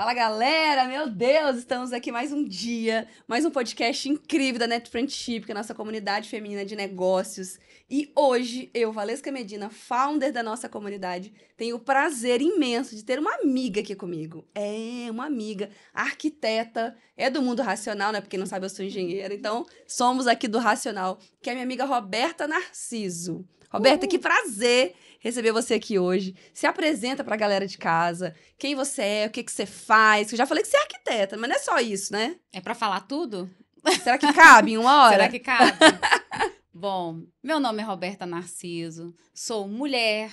Fala galera, meu Deus, estamos aqui mais um dia, mais um podcast incrível da Net Friendship, que é a nossa comunidade feminina de negócios. E hoje eu, Valesca Medina, founder da nossa comunidade, tenho o prazer imenso de ter uma amiga aqui comigo. É, uma amiga, arquiteta, é do mundo racional, né? Porque não sabe, eu sou engenheira, então somos aqui do Racional, que é minha amiga Roberta Narciso. Roberta, Uhul. que prazer receber você aqui hoje. Se apresenta para a galera de casa, quem você é, o que, que você faz. Eu já falei que você é arquiteta, mas não é só isso, né? É para falar tudo? Será que cabe em uma hora? Será que cabe? Bom, meu nome é Roberta Narciso, sou mulher,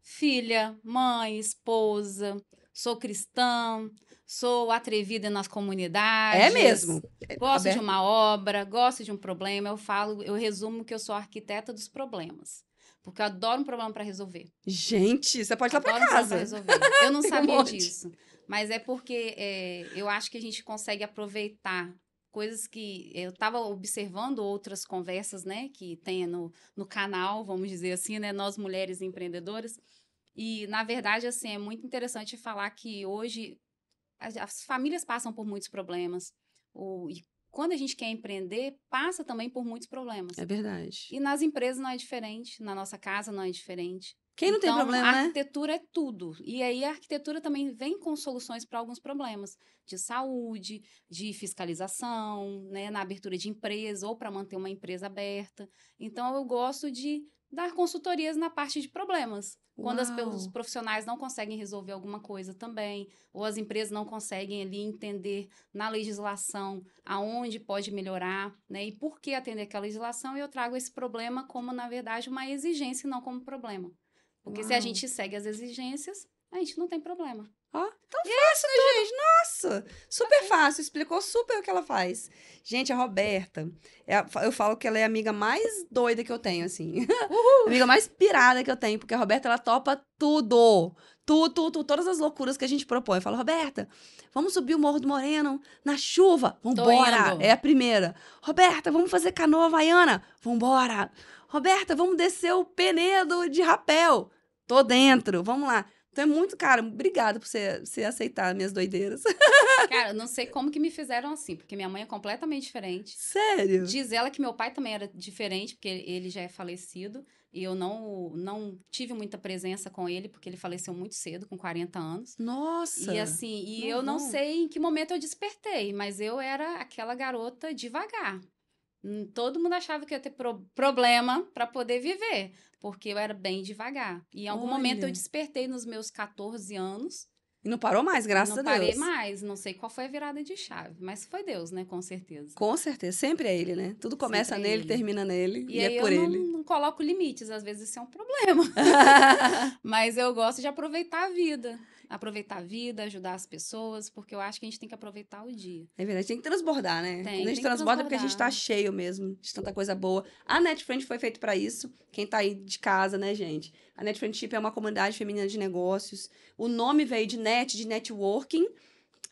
filha, mãe, esposa, sou cristã, sou atrevida nas comunidades. É mesmo. Gosto de uma obra, gosto de um problema. Eu falo, eu resumo que eu sou arquiteta dos problemas. Porque eu adoro um problema para resolver. Gente, você pode ir lá para casa. Um resolver. Eu não sabia um disso. Mas é porque é, eu acho que a gente consegue aproveitar coisas que eu estava observando outras conversas, né, que tem no, no canal, vamos dizer assim, né, nós mulheres empreendedoras. E na verdade, assim, é muito interessante falar que hoje as, as famílias passam por muitos problemas. O, e quando a gente quer empreender, passa também por muitos problemas. É verdade. E nas empresas não é diferente, na nossa casa não é diferente. Quem não então, tem problema, a né? arquitetura é tudo. E aí a arquitetura também vem com soluções para alguns problemas de saúde, de fiscalização, né, na abertura de empresa ou para manter uma empresa aberta. Então eu gosto de dar consultorias na parte de problemas. Quando as, os profissionais não conseguem resolver alguma coisa também, ou as empresas não conseguem ali entender na legislação aonde pode melhorar, né? E por que atender aquela legislação, eu trago esse problema como, na verdade, uma exigência e não como problema. Porque Uau. se a gente segue as exigências, a gente não tem problema. Ó, tão fácil, né, gente? Nossa! Super fácil, explicou super o que ela faz. Gente, a Roberta, é a, eu falo que ela é a amiga mais doida que eu tenho, assim. amiga mais pirada que eu tenho, porque a Roberta, ela topa tudo. Tudo, tudo, todas as loucuras que a gente propõe. Eu falo, Roberta, vamos subir o Morro do Moreno na chuva? Vambora! É a primeira. Roberta, vamos fazer canoa havaiana? Vambora! Roberta, vamos descer o Penedo de rapel? Tô dentro, vamos lá. Então é muito, cara, obrigada por você, você aceitar minhas doideiras. Cara, não sei como que me fizeram assim, porque minha mãe é completamente diferente. Sério? Diz ela que meu pai também era diferente, porque ele já é falecido. E eu não, não tive muita presença com ele, porque ele faleceu muito cedo, com 40 anos. Nossa! E assim, e não, eu não, não sei em que momento eu despertei, mas eu era aquela garota devagar. Hum, todo mundo achava que ia ter pro problema para poder viver, porque eu era bem devagar. E em algum Olha. momento eu despertei nos meus 14 anos. E não parou mais, graças a Deus. Não parei mais, não sei qual foi a virada de chave, mas foi Deus, né, com certeza. Com certeza, sempre é ele, né? Tudo começa sempre é nele, é termina nele e, e é por eu ele. Não, não coloco limites, às vezes isso é um problema. mas eu gosto de aproveitar a vida aproveitar a vida, ajudar as pessoas, porque eu acho que a gente tem que aproveitar o dia. É verdade, tem que transbordar, né? Tem, Quando a gente transborda é porque a gente tá cheio mesmo de tanta coisa boa. A NetFriend foi feito para isso. Quem tá aí de casa, né, gente? A NetFriendship é uma comunidade feminina de negócios. O nome veio de net, de networking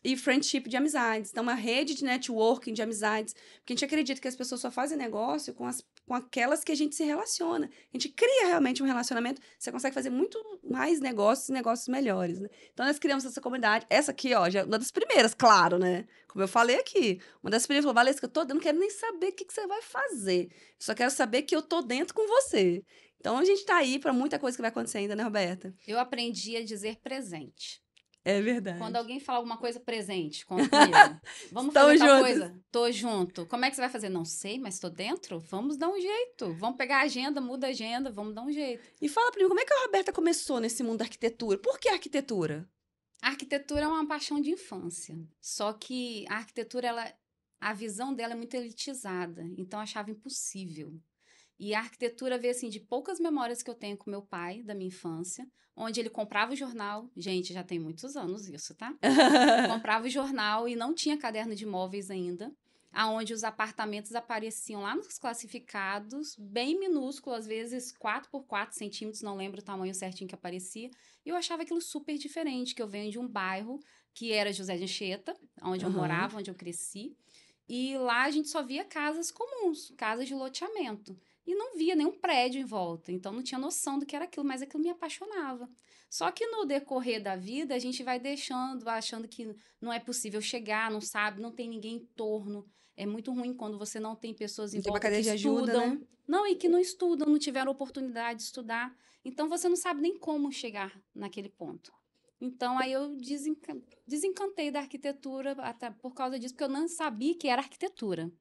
e friendship de amizades. Então, uma rede de networking de amizades. Porque a gente acredita que as pessoas só fazem negócio com, as, com aquelas que a gente se relaciona. A gente cria realmente um relacionamento, você consegue fazer muito mais negócios e negócios melhores, né? Então, nós criamos essa comunidade. Essa aqui, ó, já é uma das primeiras, claro, né? Como eu falei aqui. Uma das primeiras falou, Valesca, eu, tô, eu não quero nem saber o que, que você vai fazer. Só quero saber que eu tô dentro com você. Então, a gente tá aí para muita coisa que vai acontecer ainda, né, Roberta? Eu aprendi a dizer presente. É verdade. Quando alguém fala alguma coisa presente, conta comigo. Vamos fazer tal coisa? Tô junto. Como é que você vai fazer? Não sei, mas tô dentro? Vamos dar um jeito. Vamos pegar a agenda, muda a agenda, vamos dar um jeito. E fala pra mim, como é que a Roberta começou nesse mundo da arquitetura? Por que arquitetura? A arquitetura é uma paixão de infância. Só que a arquitetura, ela, a visão dela é muito elitizada. Então, eu achava impossível. E a arquitetura veio assim de poucas memórias que eu tenho com meu pai da minha infância, onde ele comprava o jornal. Gente, já tem muitos anos isso, tá? comprava o jornal e não tinha caderno de imóveis ainda, aonde os apartamentos apareciam lá nos classificados, bem minúsculos, às vezes 4 por 4 centímetros, não lembro o tamanho certinho que aparecia. E eu achava aquilo super diferente, que eu venho de um bairro que era José de Anchieta, onde uhum. eu morava, onde eu cresci. E lá a gente só via casas comuns, casas de loteamento. E não via nenhum prédio em volta. Então não tinha noção do que era aquilo, mas aquilo me apaixonava. Só que no decorrer da vida, a gente vai deixando, achando que não é possível chegar, não sabe, não tem ninguém em torno. É muito ruim quando você não tem pessoas em volta que de ajuda, estudam. Né? Não, e que não estudam, não tiveram oportunidade de estudar. Então você não sabe nem como chegar naquele ponto. Então aí eu desencantei da arquitetura até por causa disso, porque eu não sabia que era arquitetura.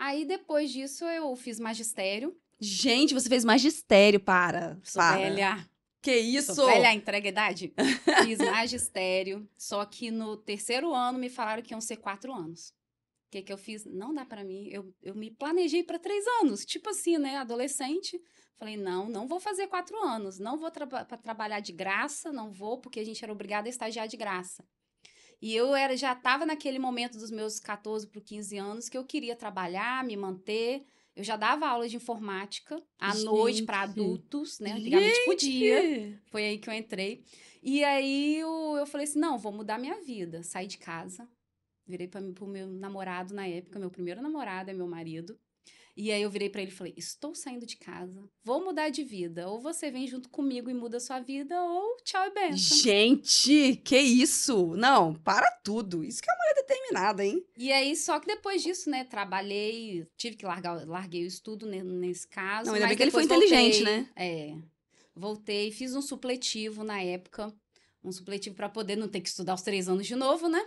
Aí depois disso eu fiz magistério. Gente, você fez magistério, para. Sou para. velha. Que isso? Sou velha, entrega idade. fiz magistério, só que no terceiro ano me falaram que iam ser quatro anos. O que, que eu fiz? Não dá para mim. Eu, eu me planejei para três anos. Tipo assim, né? Adolescente. Falei, não, não vou fazer quatro anos. Não vou tra trabalhar de graça, não vou, porque a gente era obrigada a estagiar de graça. E eu era, já estava naquele momento dos meus 14 para 15 anos que eu queria trabalhar, me manter. Eu já dava aula de informática à Gente. noite para adultos, né? Antigamente Gente. podia. Foi aí que eu entrei. E aí eu, eu falei assim: não, vou mudar minha vida. Saí de casa, virei para o meu namorado na época, meu primeiro namorado é meu marido. E aí eu virei para ele e falei: "Estou saindo de casa, vou mudar de vida. Ou você vem junto comigo e muda a sua vida, ou tchau e benção". Gente, que isso? Não, para tudo. Isso que é uma mulher determinada, hein? E aí só que depois disso, né, trabalhei, tive que largar, larguei o estudo nesse caso, Não, ainda bem que ele foi inteligente, voltei, né? É. Voltei, fiz um supletivo na época, um supletivo para poder não ter que estudar os três anos de novo, né?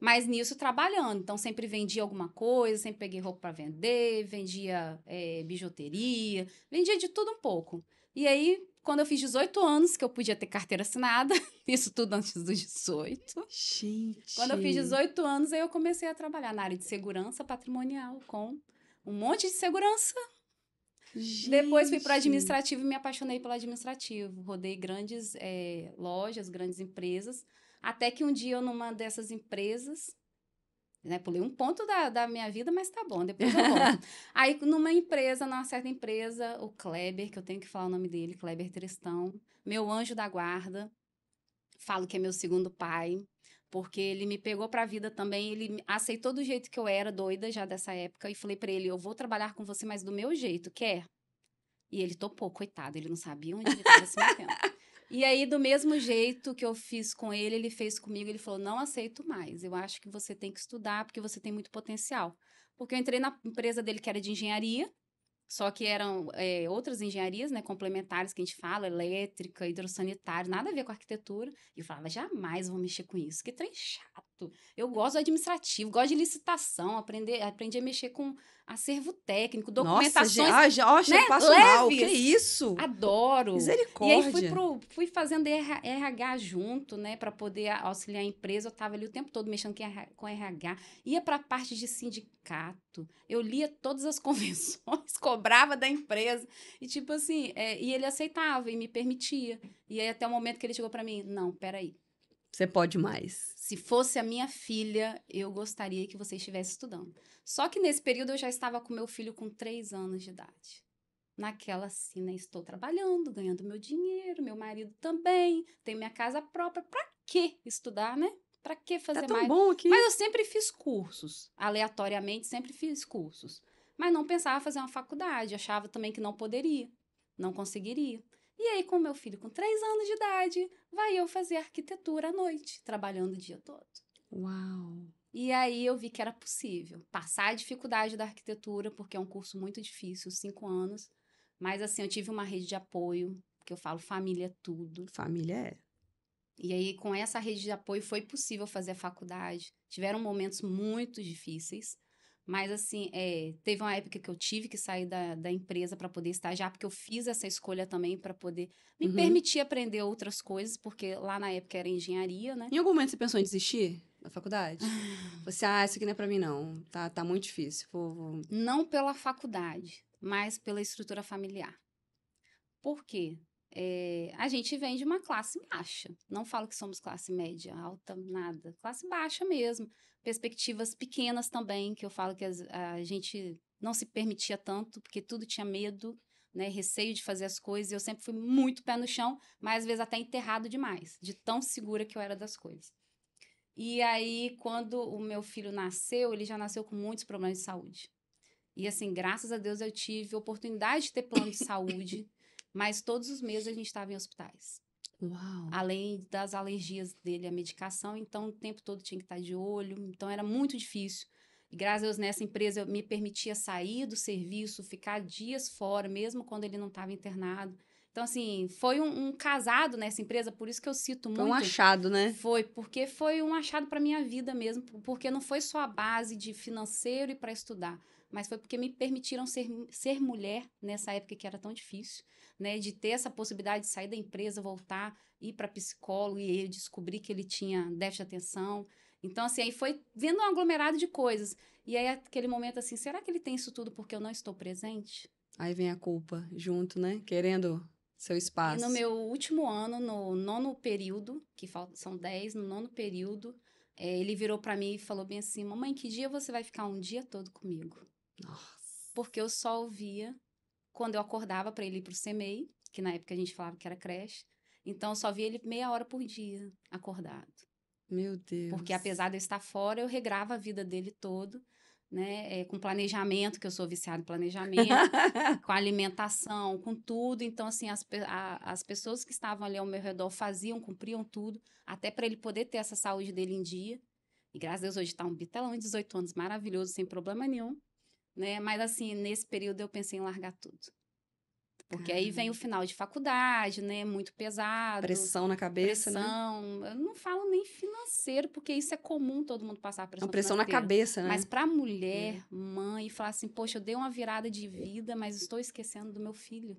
Mas nisso trabalhando. Então, sempre vendia alguma coisa, sempre peguei roupa para vender, vendia é, bijuteria, vendia de tudo um pouco. E aí, quando eu fiz 18 anos, que eu podia ter carteira assinada, isso tudo antes dos 18. Gente. Quando eu fiz 18 anos, aí eu comecei a trabalhar na área de segurança patrimonial, com um monte de segurança. Gente. Depois fui para o administrativo e me apaixonei pelo administrativo. Rodei grandes é, lojas, grandes empresas até que um dia eu, numa dessas empresas, né, pulei um ponto da, da minha vida, mas tá bom, depois eu volto. Aí, numa empresa, numa certa empresa, o Kleber, que eu tenho que falar o nome dele, Kleber Tristão, meu anjo da guarda, falo que é meu segundo pai, porque ele me pegou para a vida também, ele aceitou do jeito que eu era, doida já dessa época, e falei para ele, eu vou trabalhar com você, mas do meu jeito, quer? E ele topou, coitado, ele não sabia onde ele estava se metendo. E aí, do mesmo jeito que eu fiz com ele, ele fez comigo. Ele falou: não aceito mais. Eu acho que você tem que estudar porque você tem muito potencial. Porque eu entrei na empresa dele que era de engenharia, só que eram é, outras engenharias, né, complementares que a gente fala, elétrica, hidrossanitário, nada a ver com arquitetura. E eu falava, jamais vou mexer com isso, que trem chato. Eu gosto do administrativo, gosto de licitação, aprender, aprendi a mexer com acervo técnico, documentações. Nossa, já, ó, né? mal, que isso? Adoro. Misericórdia. E aí fui, pro, fui fazendo RH junto, né, para poder auxiliar a empresa. Eu tava ali o tempo todo mexendo com RH. Ia para a parte de sindicato. Eu lia todas as convenções, cobrava da empresa. E tipo assim, é, e ele aceitava e me permitia. E aí até o momento que ele chegou para mim, não, peraí. Você pode mais. Se fosse a minha filha, eu gostaria que você estivesse estudando. Só que nesse período eu já estava com meu filho com três anos de idade. Naquela assim, né? Estou trabalhando, ganhando meu dinheiro, meu marido também, tenho minha casa própria. Para que estudar, né? Para que fazer tá tão mais? bom aqui. Mas eu sempre fiz cursos, aleatoriamente, sempre fiz cursos. Mas não pensava fazer uma faculdade, achava também que não poderia, não conseguiria. E aí, com meu filho com três anos de idade, vai eu fazer arquitetura à noite, trabalhando o dia todo. Uau! E aí eu vi que era possível passar a dificuldade da arquitetura, porque é um curso muito difícil, cinco anos. Mas assim, eu tive uma rede de apoio, que eu falo família é tudo. Família é. E aí, com essa rede de apoio, foi possível fazer a faculdade. Tiveram momentos muito difíceis, mas, assim, é, teve uma época que eu tive que sair da, da empresa para poder estagiar, porque eu fiz essa escolha também para poder me uhum. permitir aprender outras coisas, porque lá na época era engenharia, né? Em algum momento você pensou em desistir? na faculdade? Você, ah, isso aqui não é para mim, não. Tá, tá muito difícil. Vou, vou... Não pela faculdade, mas pela estrutura familiar. Por quê? É, a gente vem de uma classe baixa. Não falo que somos classe média, alta, nada. Classe baixa mesmo. Perspectivas pequenas também, que eu falo que a, a gente não se permitia tanto, porque tudo tinha medo, né, receio de fazer as coisas. Eu sempre fui muito pé no chão, mas às vezes até enterrado demais, de tão segura que eu era das coisas. E aí, quando o meu filho nasceu, ele já nasceu com muitos problemas de saúde. E assim, graças a Deus eu tive oportunidade de ter plano de saúde, mas todos os meses a gente estava em hospitais. Uau. Além das alergias dele à medicação, então o tempo todo tinha que estar de olho, então era muito difícil. E graças a Deus nessa empresa eu me permitia sair do serviço, ficar dias fora, mesmo quando ele não estava internado. Então, assim, foi um, um, casado nessa empresa, por isso que eu cito muito. Foi um achado, né? Foi, porque foi um achado para minha vida mesmo, porque não foi só a base de financeiro e para estudar, mas foi porque me permitiram ser, ser mulher nessa época que era tão difícil, né? De ter essa possibilidade de sair da empresa, voltar, ir para psicólogo e eu descobri que ele tinha déficit de atenção. Então, assim, aí foi vendo um aglomerado de coisas. E aí, aquele momento assim, será que ele tem isso tudo porque eu não estou presente? Aí vem a culpa junto, né? Querendo seu espaço. E no meu último ano, no nono período, que são dez, no nono período, é, ele virou para mim e falou bem assim: Mamãe, que dia você vai ficar um dia todo comigo? Nossa. Porque eu só ouvia quando eu acordava para ele ir pro CMEI, que na época a gente falava que era creche. Então eu só via ele meia hora por dia acordado. Meu Deus. Porque apesar de eu estar fora, eu regrava a vida dele todo né? É, com planejamento, que eu sou viciada em planejamento, com alimentação, com tudo. Então, assim, as, a, as pessoas que estavam ali ao meu redor faziam, cumpriam tudo, até para ele poder ter essa saúde dele em dia. E graças a Deus hoje está um bitelão de 18 anos, maravilhoso, sem problema nenhum. Né? Mas, assim, nesse período eu pensei em largar tudo. Porque aí vem o final de faculdade, né? Muito pesado. Pressão na cabeça, né? pressão. né? Eu não falo nem financeiro, porque isso é comum todo mundo passar pressão. Uma pressão na cabeça, né? Mas para mulher, é. mãe, falar assim, poxa, eu dei uma virada de vida, mas estou esquecendo do meu filho.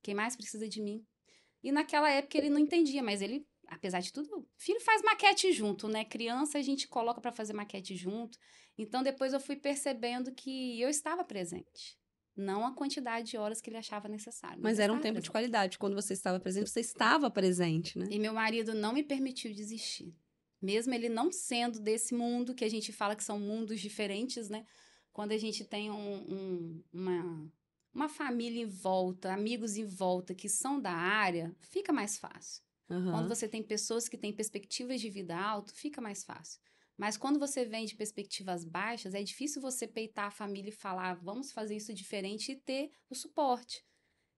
Quem mais precisa de mim? E naquela época ele não entendia, mas ele, apesar de tudo, filho faz maquete junto, né? Criança a gente coloca para fazer maquete junto. Então depois eu fui percebendo que eu estava presente não a quantidade de horas que ele achava necessário. Mas, era um tempo presente. de qualidade. Quando você estava presente, você estava presente, né? E meu marido não me permitiu desistir. Mesmo ele não sendo desse mundo, que a gente fala que são mundos diferentes, né? Quando a gente tem um, um, uma, uma família em volta, amigos em volta que são da área, fica mais fácil. Uhum. Quando você tem pessoas que têm perspectivas de vida alto, fica mais fácil. Mas quando você vem de perspectivas baixas, é difícil você peitar a família e falar, vamos fazer isso diferente e ter o suporte.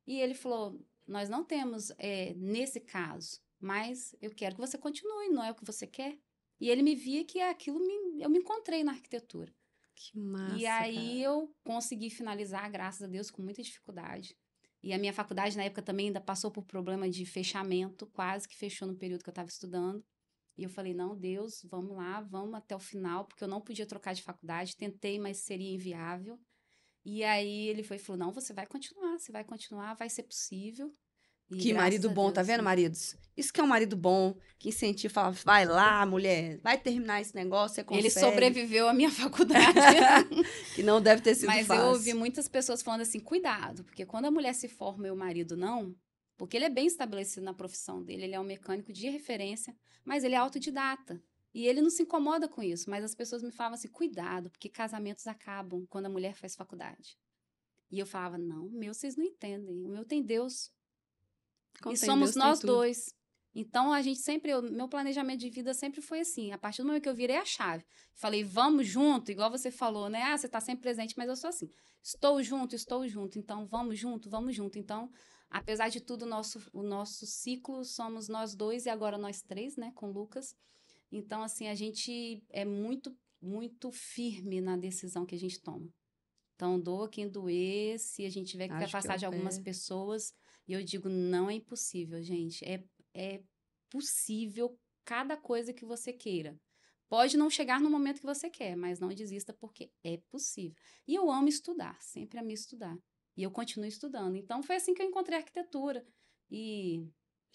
E ele falou: Nós não temos é, nesse caso, mas eu quero que você continue, não é o que você quer? E ele me via que aquilo me, eu me encontrei na arquitetura. Que massa. E aí cara. eu consegui finalizar, graças a Deus, com muita dificuldade. E a minha faculdade na época também ainda passou por problema de fechamento, quase que fechou no período que eu estava estudando. E eu falei: não, Deus, vamos lá, vamos até o final, porque eu não podia trocar de faculdade. Tentei, mas seria inviável. E aí ele foi e falou: não, você vai continuar, você vai continuar, vai ser possível. E que marido bom, tá Deus, tá vendo, maridos? Isso que é um marido bom, que incentiva, fala, vai lá, mulher, vai terminar esse negócio, você consegue. Ele sobreviveu à minha faculdade. que não deve ter sido Mas fácil. eu ouvi muitas pessoas falando assim, cuidado, porque quando a mulher se forma e o marido não, porque ele é bem estabelecido na profissão dele, ele é um mecânico de referência, mas ele é autodidata. E ele não se incomoda com isso, mas as pessoas me falavam assim: cuidado, porque casamentos acabam quando a mulher faz faculdade. E eu falava: não, meu, vocês não entendem. O meu tem Deus. Como e somos Deus, nós dois. Então a gente sempre, eu, meu planejamento de vida sempre foi assim. A partir do momento que eu virei a chave, falei, vamos junto, igual você falou, né? Ah, você está sempre presente, mas eu sou assim. Estou junto, estou junto. Então vamos junto, vamos junto. Então Apesar de tudo, o nosso, o nosso ciclo somos nós dois e agora nós três, né, com o Lucas. Então, assim, a gente é muito, muito firme na decisão que a gente toma. Então, doa quem doer, se a gente tiver que Acho afastar que de algumas pessoas. E eu digo, não é impossível, gente. É, é possível cada coisa que você queira. Pode não chegar no momento que você quer, mas não desista porque é possível. E eu amo estudar, sempre amo estudar. E eu continuo estudando. Então foi assim que eu encontrei arquitetura. E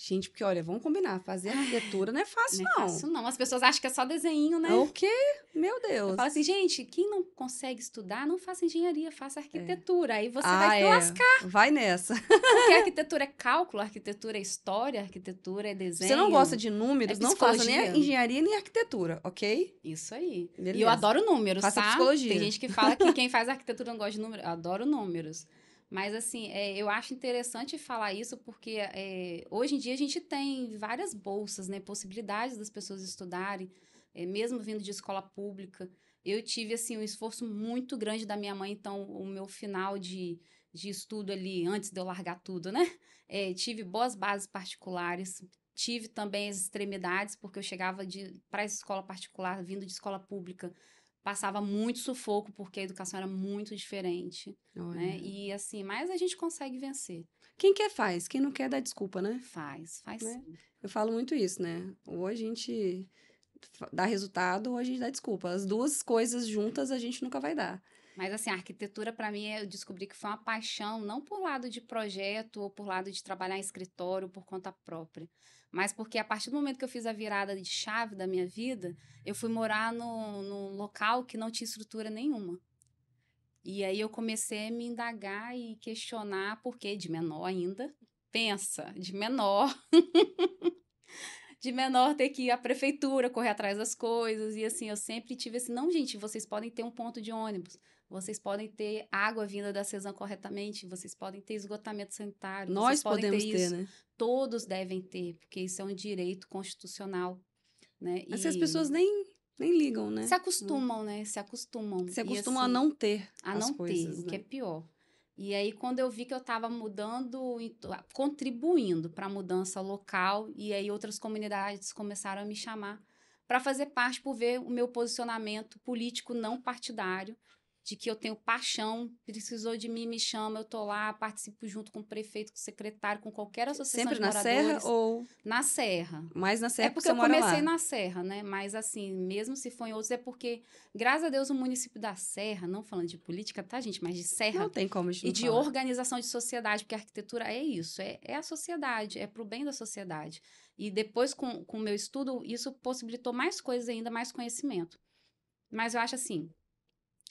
Gente, porque olha, vamos combinar, fazer arquitetura não é fácil, não. Não é fácil, não. As pessoas acham que é só desenho, né? O quê? Meu Deus. Fala assim, gente, quem não consegue estudar, não faça engenharia, faça é. arquitetura. É. Aí você ah, vai é. lascar. Vai nessa. Porque arquitetura é cálculo, arquitetura é história, arquitetura é desenho. Você não gosta de números, é não faça nem engenharia nem arquitetura, ok? Isso aí. Beleza. E eu adoro números, faça tá? psicologia. Tem gente que fala que quem faz arquitetura não gosta de números. Eu adoro números. Mas, assim, é, eu acho interessante falar isso porque é, hoje em dia a gente tem várias bolsas, né? Possibilidades das pessoas estudarem, é, mesmo vindo de escola pública. Eu tive, assim, um esforço muito grande da minha mãe, então o meu final de, de estudo ali, antes de eu largar tudo, né? É, tive boas bases particulares, tive também as extremidades, porque eu chegava para essa escola particular, vindo de escola pública, passava muito sufoco, porque a educação era muito diferente, né? E assim, mas a gente consegue vencer. Quem quer faz, quem não quer dá desculpa, né? Faz, faz né? Eu falo muito isso, né? Ou a gente dá resultado ou a gente dá desculpa. As duas coisas juntas a gente nunca vai dar. Mas assim, a arquitetura para mim eu descobri que foi uma paixão, não por lado de projeto ou por lado de trabalhar em escritório por conta própria, mas porque a partir do momento que eu fiz a virada de chave da minha vida, eu fui morar no, num local que não tinha estrutura nenhuma. E aí eu comecei a me indagar e questionar, porque de menor ainda, pensa, de menor. de menor ter que ir à prefeitura, correr atrás das coisas. E assim, eu sempre tive assim, não, gente, vocês podem ter um ponto de ônibus. Vocês podem ter água vinda da CESAM corretamente, vocês podem ter esgotamento sanitário. Nós podemos ter, ter né? Todos devem ter, porque isso é um direito constitucional. Né? Mas e... as pessoas nem, nem ligam, né? Se acostumam, né? Se acostumam. Se acostumam assim, a não ter. A não coisas, ter, né? o que é pior. E aí, quando eu vi que eu estava mudando, contribuindo para a mudança local, e aí outras comunidades começaram a me chamar para fazer parte por ver o meu posicionamento político não partidário de que eu tenho paixão, precisou de mim, me chama, eu tô lá, participo junto com o prefeito, com o secretário, com qualquer associação Sempre de na Serra ou na Serra? Mais na Serra, é porque, porque eu comecei lá. na Serra, né? Mas assim, mesmo se for em outros é porque graças a Deus o município da Serra, não falando de política, tá, gente, mas de Serra. Não tem como E de falar. organização de sociedade, porque a arquitetura é isso, é, é a sociedade, é pro bem da sociedade. E depois com o meu estudo, isso possibilitou mais coisas ainda, mais conhecimento. Mas eu acho assim,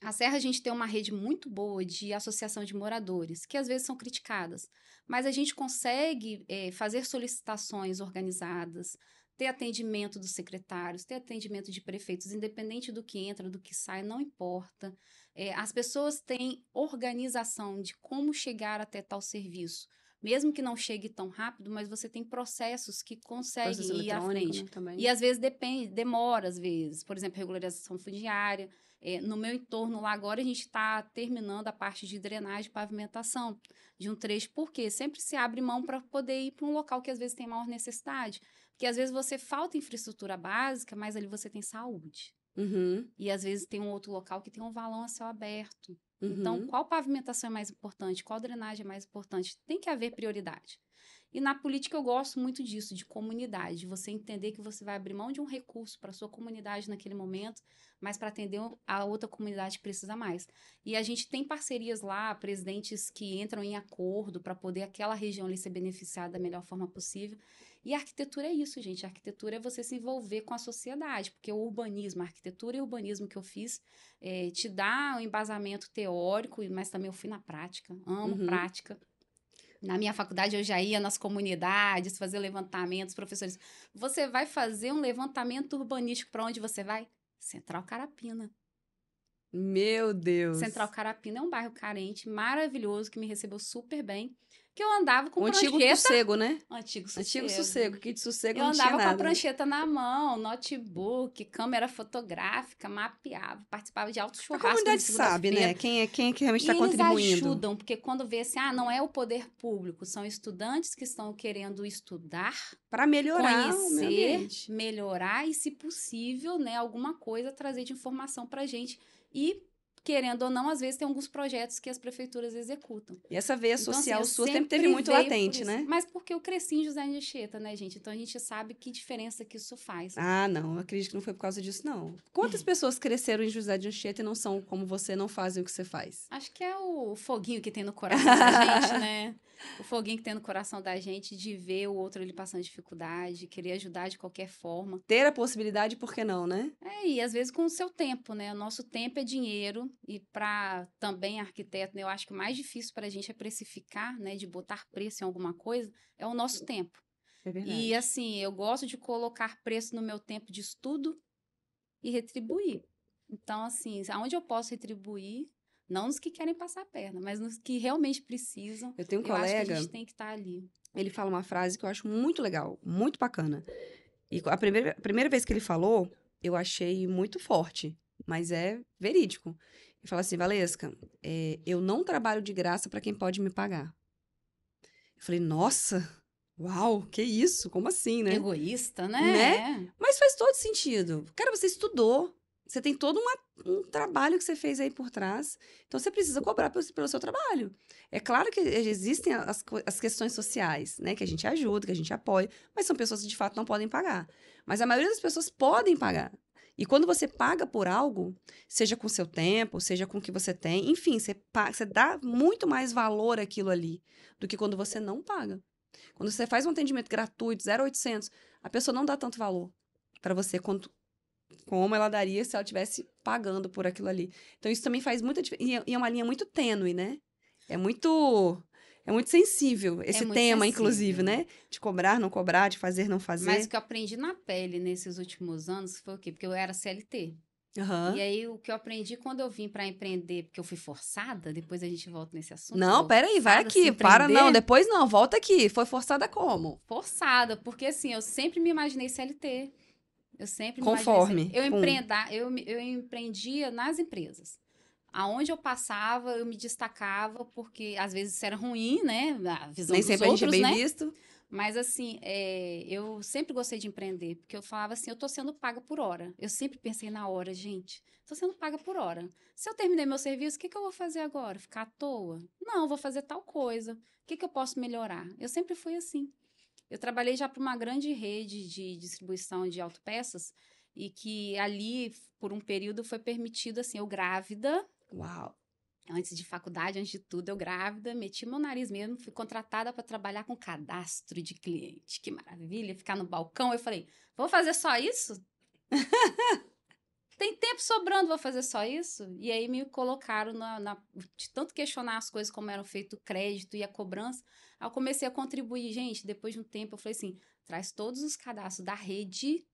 a Serra a gente tem uma rede muito boa de associação de moradores, que às vezes são criticadas, mas a gente consegue é, fazer solicitações organizadas, ter atendimento dos secretários, ter atendimento de prefeitos, independente do que entra, do que sai, não importa. É, as pessoas têm organização de como chegar até tal serviço. Mesmo que não chegue tão rápido, mas você tem processos que conseguem Processo ir à frente. Né, e às vezes depende, demora, às vezes. Por exemplo, regularização fundiária. É, no meu entorno lá agora, a gente está terminando a parte de drenagem e pavimentação de um trecho, porque sempre se abre mão para poder ir para um local que às vezes tem maior necessidade. Porque às vezes você falta infraestrutura básica, mas ali você tem saúde. Uhum. E às vezes tem um outro local que tem um valão a céu aberto. Então, uhum. Então, qual pavimentação é mais importante? Qual drenagem é mais importante? Tem que haver prioridade. E na política eu gosto muito disso, de comunidade, de você entender que você vai abrir mão de um recurso para sua comunidade naquele momento, mas para atender a outra comunidade que precisa mais. E a gente tem parcerias lá, presidentes que entram em acordo para poder aquela região ali ser beneficiada da melhor forma possível. E a arquitetura é isso, gente. A arquitetura é você se envolver com a sociedade, porque o urbanismo, a arquitetura e o urbanismo que eu fiz, é, te dá um embasamento teórico, mas também eu fui na prática. Amo uhum. prática. Na minha faculdade eu já ia nas comunidades fazer levantamentos, professores. Você vai fazer um levantamento urbanístico para onde você vai? Central Carapina. Meu Deus. Central Carapina é um bairro carente, maravilhoso, que me recebeu super bem que eu andava com o prancheta. Antigo sossego, né? Antigo sossego. Antigo sossego, que de sossego eu não tinha nada. Eu andava com a prancheta na mão, notebook, câmera fotográfica, mapeava, participava de altos churrascos. A comunidade sabe, né? Quem é, quem é que realmente está contribuindo. eles ajudam, porque quando vê assim, ah, não é o poder público, são estudantes que estão querendo estudar. Para melhorar conhecer, melhorar e, se possível, né, alguma coisa trazer de informação para gente. E querendo ou não, às vezes tem alguns projetos que as prefeituras executam. E essa veia então, assim, social assim, sua sempre teve muito latente, né? Mas porque eu cresci em José de Anchieta, né, gente? Então a gente sabe que diferença que isso faz. Ah, não, eu acredito que não foi por causa disso, não. Quantas pessoas cresceram em José de Anchieta e não são como você, não fazem o que você faz? Acho que é o foguinho que tem no coração da gente, né? O foguinho que tem no coração da gente de ver o outro ali passando dificuldade, querer ajudar de qualquer forma. Ter a possibilidade, por que não, né? É, e às vezes com o seu tempo, né? O nosso tempo é dinheiro e para também arquiteto, né, eu acho que o mais difícil para a gente é precificar, né, de botar preço em alguma coisa, é o nosso tempo. É verdade. E assim, eu gosto de colocar preço no meu tempo de estudo e retribuir. Então, assim, aonde eu posso retribuir, não nos que querem passar a perna, mas nos que realmente precisam. Eu tenho um eu colega. Acho que a gente tem que estar tá ali. Ele fala uma frase que eu acho muito legal, muito bacana. E a primeira, a primeira vez que ele falou, eu achei muito forte mas é verídico. E fala assim, Valesca, é, eu não trabalho de graça para quem pode me pagar. Eu falei, nossa, uau, que isso? Como assim, né? Egoísta, né? né? Mas faz todo sentido. Cara, você estudou, você tem todo uma, um trabalho que você fez aí por trás. Então, você precisa cobrar pelo, pelo seu trabalho. É claro que existem as, as questões sociais, né? Que a gente ajuda, que a gente apoia. Mas são pessoas que, de fato, não podem pagar. Mas a maioria das pessoas podem pagar. E quando você paga por algo, seja com seu tempo, seja com o que você tem, enfim, você, paga, você dá muito mais valor àquilo ali do que quando você não paga. Quando você faz um atendimento gratuito, 0800, a pessoa não dá tanto valor para você quanto, como ela daria se ela tivesse pagando por aquilo ali. Então, isso também faz muita diferença. E é uma linha muito tênue, né? É muito. É muito sensível esse é muito tema, sensível. inclusive, né? De cobrar, não cobrar, de fazer, não fazer. Mas o que eu aprendi na pele nesses últimos anos foi o quê? Porque eu era CLT. Uhum. E aí, o que eu aprendi quando eu vim para empreender, porque eu fui forçada, depois a gente volta nesse assunto. Não, peraí, vai aqui, para não, depois não, volta aqui. Foi forçada como? Forçada, porque assim, eu sempre me imaginei CLT. Eu sempre Conforme. Eu, empreenda, eu, eu empreendia nas empresas. Aonde eu passava, eu me destacava, porque às vezes isso era ruim, né? A visão Nem dos sempre outros, a gente é bem né? visto. Mas assim, é, eu sempre gostei de empreender, porque eu falava assim, eu tô sendo paga por hora. Eu sempre pensei na hora, gente. Tô sendo paga por hora. Se eu terminei meu serviço, o que, que eu vou fazer agora? Ficar à toa? Não, vou fazer tal coisa. O que, que eu posso melhorar? Eu sempre fui assim. Eu trabalhei já para uma grande rede de distribuição de autopeças e que ali, por um período, foi permitido, assim, eu grávida. Uau! Antes de faculdade, antes de tudo, eu grávida, meti meu nariz mesmo, fui contratada para trabalhar com cadastro de cliente. Que maravilha, ficar no balcão. Eu falei, vou fazer só isso? Tem tempo sobrando, vou fazer só isso? E aí me colocaram na, na, de tanto questionar as coisas como eram feito o crédito e a cobrança. Aí eu comecei a contribuir. Gente, depois de um tempo, eu falei assim: traz todos os cadastros da rede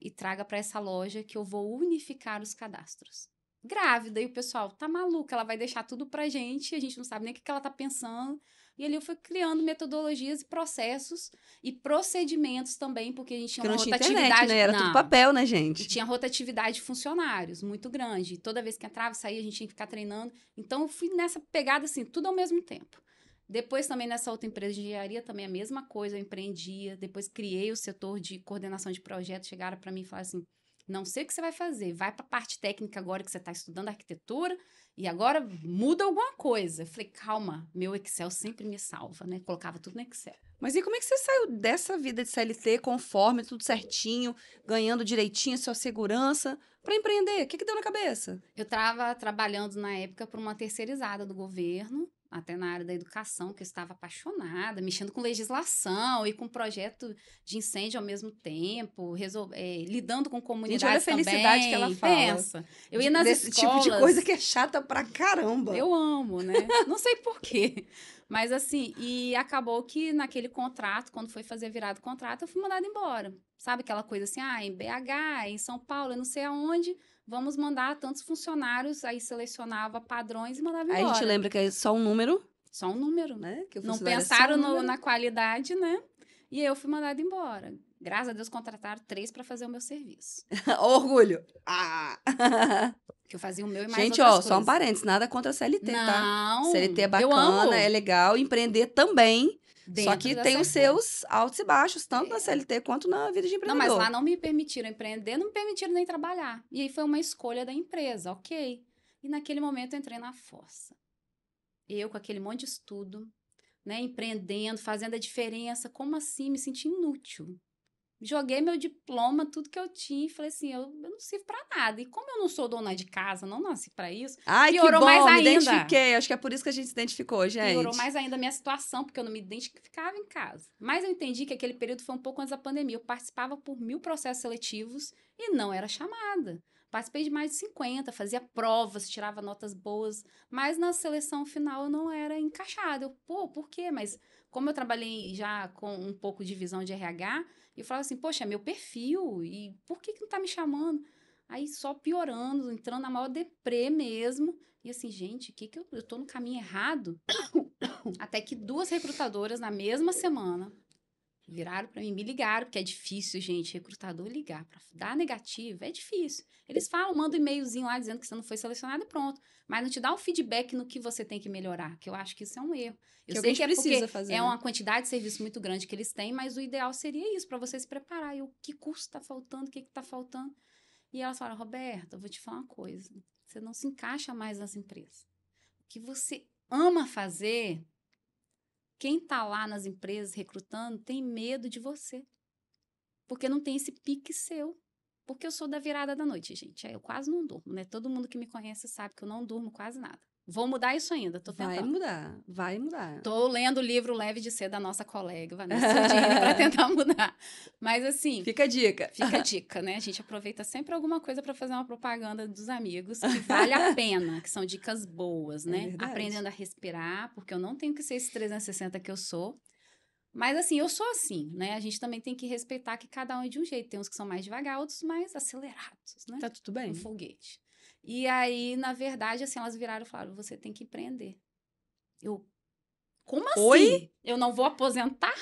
e traga para essa loja que eu vou unificar os cadastros. Grávida, e o pessoal tá maluca, ela vai deixar tudo pra gente, a gente não sabe nem o que, que ela tá pensando. E ali eu fui criando metodologias e processos e procedimentos também, porque a gente tinha uma rotatividade. Internet, né? Era não, tudo papel, né, gente? E tinha rotatividade de funcionários muito grande. Toda vez que entrava e saía, a gente tinha que ficar treinando. Então eu fui nessa pegada assim, tudo ao mesmo tempo. Depois, também nessa outra empresa de engenharia, também a mesma coisa, eu empreendia. Depois, criei o setor de coordenação de projetos. Chegaram para mim e falaram assim: não sei o que você vai fazer, vai para a parte técnica agora que você está estudando arquitetura e agora muda alguma coisa. Eu falei: calma, meu Excel sempre me salva, né? Colocava tudo no Excel. Mas e como é que você saiu dessa vida de CLT conforme, tudo certinho, ganhando direitinho sua segurança, para empreender? O que, que deu na cabeça? Eu estava trabalhando na época para uma terceirizada do governo até na área da educação, que eu estava apaixonada, mexendo com legislação e com projeto de incêndio ao mesmo tempo, é, lidando com comunidades Gente, olha a felicidade também. que ela fala. Pensa. Eu ia nas Desse escolas, tipo de coisa que é chata pra caramba. Eu amo, né? Não sei porquê. Mas assim, e acabou que naquele contrato, quando foi fazer virado contrato, eu fui mandada embora. Sabe aquela coisa assim, ah, em BH, em São Paulo, eu não sei aonde vamos mandar tantos funcionários, aí selecionava padrões e mandava embora. Aí a gente lembra que é só um número. Só um número. Né? Não pensaram um no, na qualidade, né? E eu fui mandada embora. Graças a Deus contrataram três para fazer o meu serviço. Orgulho! Ah! que eu fazia o meu e mais Gente, ó, coisas. só um parênteses, nada contra a CLT, Não, tá? CLT é bacana, é legal, empreender também. Dentro Só que tem os seus altos e baixos, tanto na CLT quanto na vida de empreendedor. Não, mas lá não me permitiram empreender, não me permitiram nem trabalhar. E aí foi uma escolha da empresa, ok. E naquele momento eu entrei na fossa. Eu, com aquele monte de estudo, né, empreendendo, fazendo a diferença, como assim? Me senti inútil joguei meu diploma, tudo que eu tinha, e falei assim, eu, eu não sirvo para nada. E como eu não sou dona de casa, não nasci para isso, Ai, piorou que bom, mais ainda. me identifiquei. Acho que é por isso que a gente se identificou, gente. Piorou mais ainda a minha situação, porque eu não me identificava em casa. Mas eu entendi que aquele período foi um pouco antes da pandemia. Eu participava por mil processos seletivos e não era chamada. Participei de mais de 50, fazia provas, tirava notas boas, mas na seleção final eu não era encaixada. Eu, pô, por quê? Mas como eu trabalhei já com um pouco de visão de RH, eu falava assim, poxa, é meu perfil, e por que, que não tá me chamando? Aí só piorando, entrando na maior deprê mesmo. E assim, gente, que que eu, eu tô no caminho errado? Até que duas recrutadoras na mesma semana Viraram para mim, me ligaram, porque é difícil, gente, recrutador ligar para dar negativo, é difícil. Eles falam, manda um e-mailzinho lá dizendo que você não foi selecionado e pronto. Mas não te dá um feedback no que você tem que melhorar, que eu acho que isso é um erro. Eu que sei que é porque fazer, é né? uma quantidade de serviço muito grande que eles têm, mas o ideal seria isso, para você se preparar. E o que curso está faltando, o que está faltando. E elas falaram, Roberta, eu vou te falar uma coisa. Você não se encaixa mais nas empresas. O que você ama fazer, quem está lá nas empresas recrutando tem medo de você. Porque não tem esse pique seu. Porque eu sou da virada da noite, gente. Eu quase não durmo, né? Todo mundo que me conhece sabe que eu não durmo quase nada. Vou mudar isso ainda, tô tentando. Vai mudar, vai mudar. Tô lendo o livro Leve de Ser da nossa colega Vanessa para tentar mudar. Mas assim... Fica a dica. Fica a dica, né? A gente aproveita sempre alguma coisa para fazer uma propaganda dos amigos que vale a pena, que são dicas boas, é né? É Aprendendo a respirar, porque eu não tenho que ser esse 360 que eu sou. Mas assim, eu sou assim, né? A gente também tem que respeitar que cada um é de um jeito. Tem uns que são mais devagar, outros mais acelerados, né? Tá tudo bem. Um foguete. E aí, na verdade, assim, elas viraram e falaram: você tem que empreender. Eu. Como assim? Oi? Eu não vou aposentar?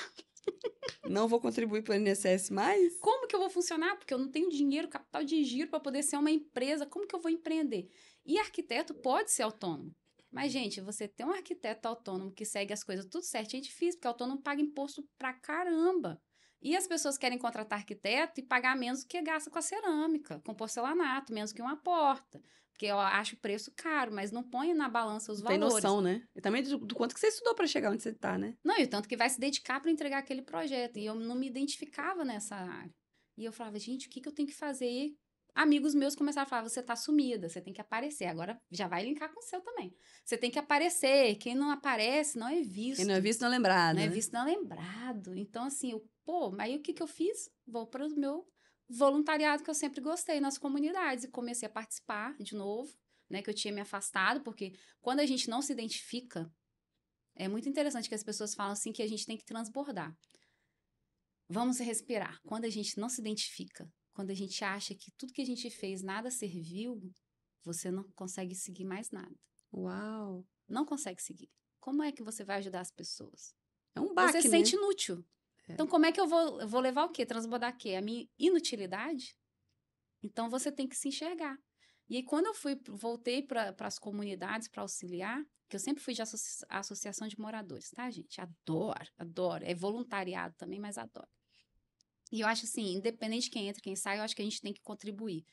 Não vou contribuir para o INSS mais? Como que eu vou funcionar? Porque eu não tenho dinheiro, capital de giro para poder ser uma empresa. Como que eu vou empreender? E arquiteto pode ser autônomo. Mas, gente, você ter um arquiteto autônomo que segue as coisas tudo certo é difícil, porque autônomo paga imposto pra caramba. E as pessoas querem contratar arquiteto e pagar menos do que gasta com a cerâmica, com porcelanato, menos que uma porta. Porque eu acho o preço caro, mas não põe na balança os valores. Tem noção, né? E também do, do quanto que você estudou para chegar onde você está, né? Não, e o tanto que vai se dedicar para entregar aquele projeto. E eu não me identificava nessa área. E eu falava, gente, o que, que eu tenho que fazer? E amigos meus começaram a falar: você tá sumida, você tem que aparecer. Agora já vai linkar com o seu também. Você tem que aparecer. Quem não aparece não é visto. Quem não é visto não é lembrado. Não é né? é visto não é lembrado. Então, assim, eu, pô, mas aí o que, que eu fiz? Vou para o meu voluntariado que eu sempre gostei nas comunidades e comecei a participar de novo, né? Que eu tinha me afastado, porque quando a gente não se identifica, é muito interessante que as pessoas falam assim que a gente tem que transbordar. Vamos respirar. Quando a gente não se identifica, quando a gente acha que tudo que a gente fez nada serviu, você não consegue seguir mais nada. Uau! Não consegue seguir. Como é que você vai ajudar as pessoas? É um baque, Você se né? sente inútil. É. Então, como é que eu vou, eu vou levar o quê? Transbordar o quê? A minha inutilidade? Então, você tem que se enxergar. E aí, quando eu fui, voltei para as comunidades para auxiliar, que eu sempre fui de associa associação de moradores, tá, gente? Adoro, adoro. É voluntariado também, mas adoro. E eu acho assim, independente de quem entra, quem sai, eu acho que a gente tem que contribuir.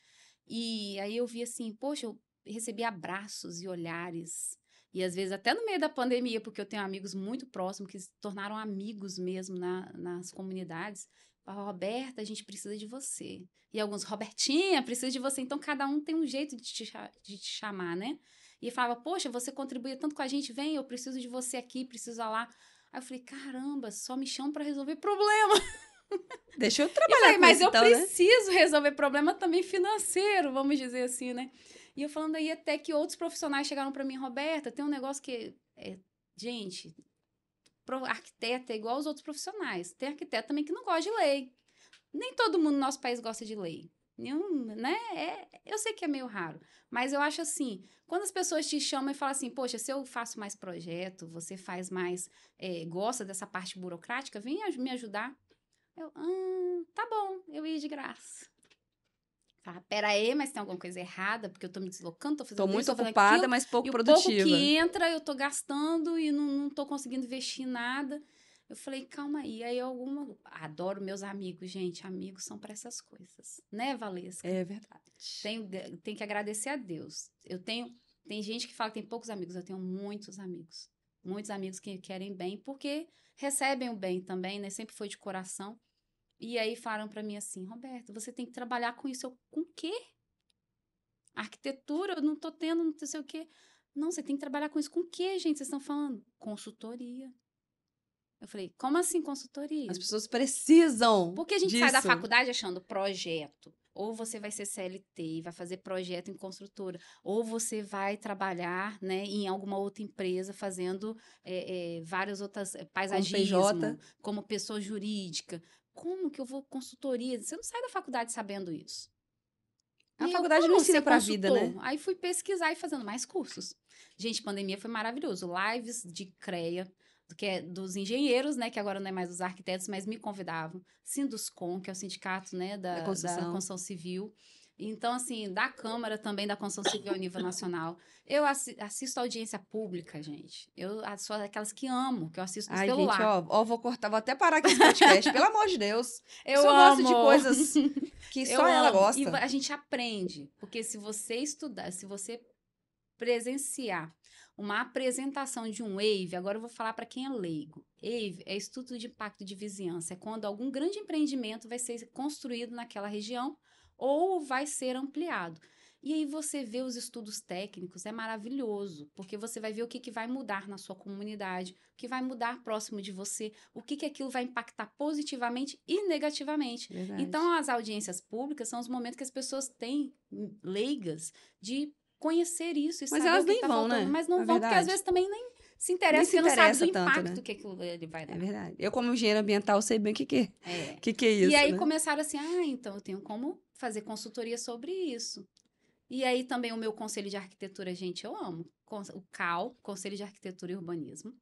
E aí eu vi assim, poxa, eu recebi abraços e olhares. E às vezes até no meio da pandemia, porque eu tenho amigos muito próximos que se tornaram amigos mesmo na, nas comunidades. Fala, Roberta, a gente precisa de você. E alguns, Robertinha, precisa de você. Então, cada um tem um jeito de te, de te chamar, né? E falava, poxa, você contribui tanto com a gente, vem, eu preciso de você aqui, preciso lá. Aí eu falei, caramba, só me chamam para resolver problema. Deixa eu trabalhar eu falei, Mas eu então, né? preciso né? resolver problema também financeiro, vamos dizer assim, né? E eu falando aí até que outros profissionais chegaram para mim, Roberta, tem um negócio que é, gente, arquiteto é igual aos outros profissionais. Tem arquiteto também que não gosta de lei. Nem todo mundo no nosso país gosta de lei. Nenhum, né? É, eu sei que é meio raro, mas eu acho assim, quando as pessoas te chamam e falam assim, poxa, se eu faço mais projeto, você faz mais, é, gosta dessa parte burocrática, vem me ajudar. Eu, ah, tá bom, eu ia de graça. Fala, pera aí, mas tem alguma coisa errada, porque eu tô me deslocando, tô fazendo Tô muito ocupada, aquilo, mas pouco e produtiva. pouco que entra, eu tô gastando e não, não tô conseguindo investir em nada. Eu falei, calma aí. Aí alguma. Adoro meus amigos, gente. Amigos são para essas coisas. Né, Valesca? É verdade. Tenho, tenho que agradecer a Deus. Eu tenho. Tem gente que fala que tem poucos amigos. Eu tenho muitos amigos. Muitos amigos que querem bem, porque recebem o bem também, né? Sempre foi de coração. E aí falaram para mim assim, Roberto, você tem que trabalhar com isso. Eu, com quê? Arquitetura, eu não tô tendo, não sei o quê. Não, você tem que trabalhar com isso. Com o quê, gente? Vocês estão falando? Consultoria. Eu falei, como assim consultoria? As pessoas precisam. Porque a gente disso. sai da faculdade achando projeto. Ou você vai ser CLT e vai fazer projeto em construtora, ou você vai trabalhar né, em alguma outra empresa fazendo é, é, várias outras é, paisagismo, como, como pessoa jurídica. Como que eu vou consultoria? Você não sai da faculdade sabendo isso. A e faculdade eu, não ensina para a vida, né? Aí fui pesquisar e fazendo mais cursos. Gente, pandemia foi maravilhoso. Lives de CREA, que é dos engenheiros, né, que agora não é mais dos arquitetos, mas me convidavam, Sinduscom, que é o sindicato, né, da, da, construção. da construção civil. Então, assim, da Câmara também, da construção civil a nível nacional. Eu assisto audiência pública, gente. Eu sou daquelas que amo, que eu assisto no Ai, celular. Gente, ó, ó, vou cortar, vou até parar aqui esse podcast, pelo amor de Deus. Eu amo. gosto de coisas que só ela gosta. E a gente aprende, porque se você estudar, se você presenciar uma apresentação de um AVE, agora eu vou falar para quem é leigo. AVE é Estudo de Impacto de Vizinhança, é quando algum grande empreendimento vai ser construído naquela região ou vai ser ampliado. E aí você vê os estudos técnicos, é maravilhoso, porque você vai ver o que, que vai mudar na sua comunidade, o que vai mudar próximo de você, o que, que aquilo vai impactar positivamente e negativamente. Verdade. Então, as audiências públicas são os momentos que as pessoas têm leigas de conhecer isso Mas elas nem tá vão, faltando. né? Mas não é vão, verdade. porque às vezes também nem se interessa, se porque não sabe do tanto, impacto né? que aquilo ele vai dar. É verdade. Eu, como engenheiro ambiental, sei bem o que, que, É. que, que é isso. e aí né? começaram assim, ah, então eu tenho como fazer consultoria sobre isso. E aí também o meu conselho de arquitetura, gente, eu amo. O CAL, Conselho de Arquitetura e Urbanismo,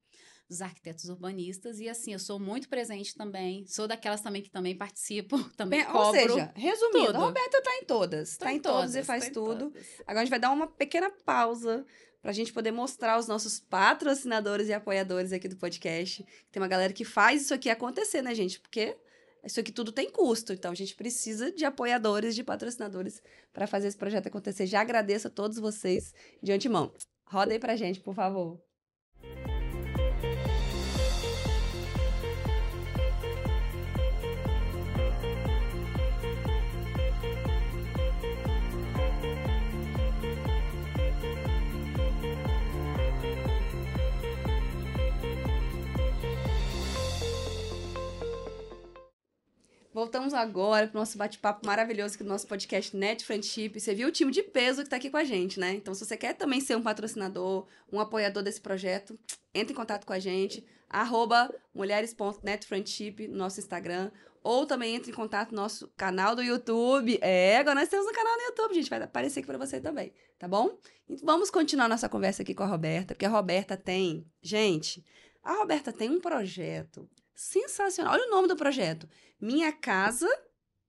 dos arquitetos urbanistas. E assim, eu sou muito presente também. Sou daquelas também que também participo, também Bem, cobro. Ou seja, resumindo, tudo. a Roberta tá em todas. Tô tá em todas e faz tô em tudo. todas. Agora a gente vai dar uma pequena pausa pra gente poder mostrar os nossos patrocinadores e apoiadores aqui do podcast. Tem uma galera que faz isso aqui acontecer, né, gente? Porque isso aqui tudo tem custo, então a gente precisa de apoiadores, de patrocinadores para fazer esse projeto acontecer. Já agradeço a todos vocês de antemão. Roda aí pra gente, por favor. Voltamos agora para o nosso bate-papo maravilhoso aqui do nosso podcast Net Friendship. Você viu o time de peso que está aqui com a gente, né? Então, se você quer também ser um patrocinador, um apoiador desse projeto, entre em contato com a gente, arroba mulheres.netfriendship no nosso Instagram, ou também entre em contato no nosso canal do YouTube. É, agora nós temos um canal no YouTube, gente, vai aparecer aqui para você também, tá bom? Então, vamos continuar nossa conversa aqui com a Roberta, porque a Roberta tem... Gente, a Roberta tem um projeto sensacional. Olha o nome do projeto. Minha Casa,